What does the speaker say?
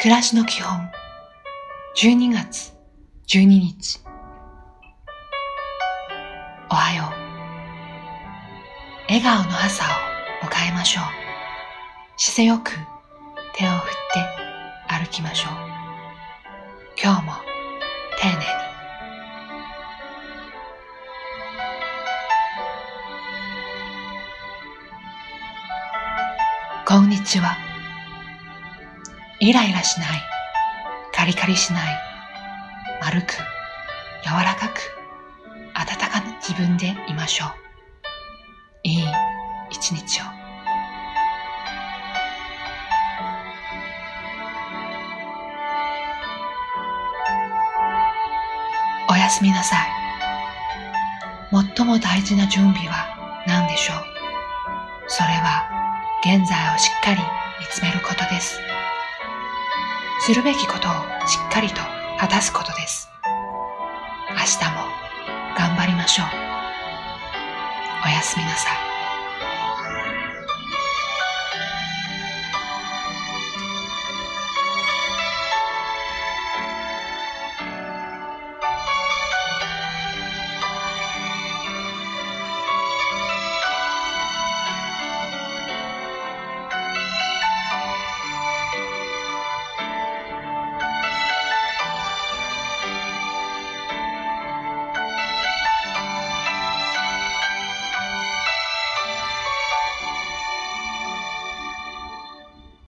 暮らしの基本。12月。12日。おはよう。笑顔の朝を迎えましょう。姿勢よく手を振って歩きましょう。今日も丁寧に。こんにちは。イライラしない、カリカリしない、丸く、柔らかく、温かな自分でいましょう。いい一日を。おやすみなさい。最も大事な準備は何でしょう？それは現在をしっかり見つめることです。するべきことをしっかりと果たすことです。明日も頑張りましょう。おやすみなさい。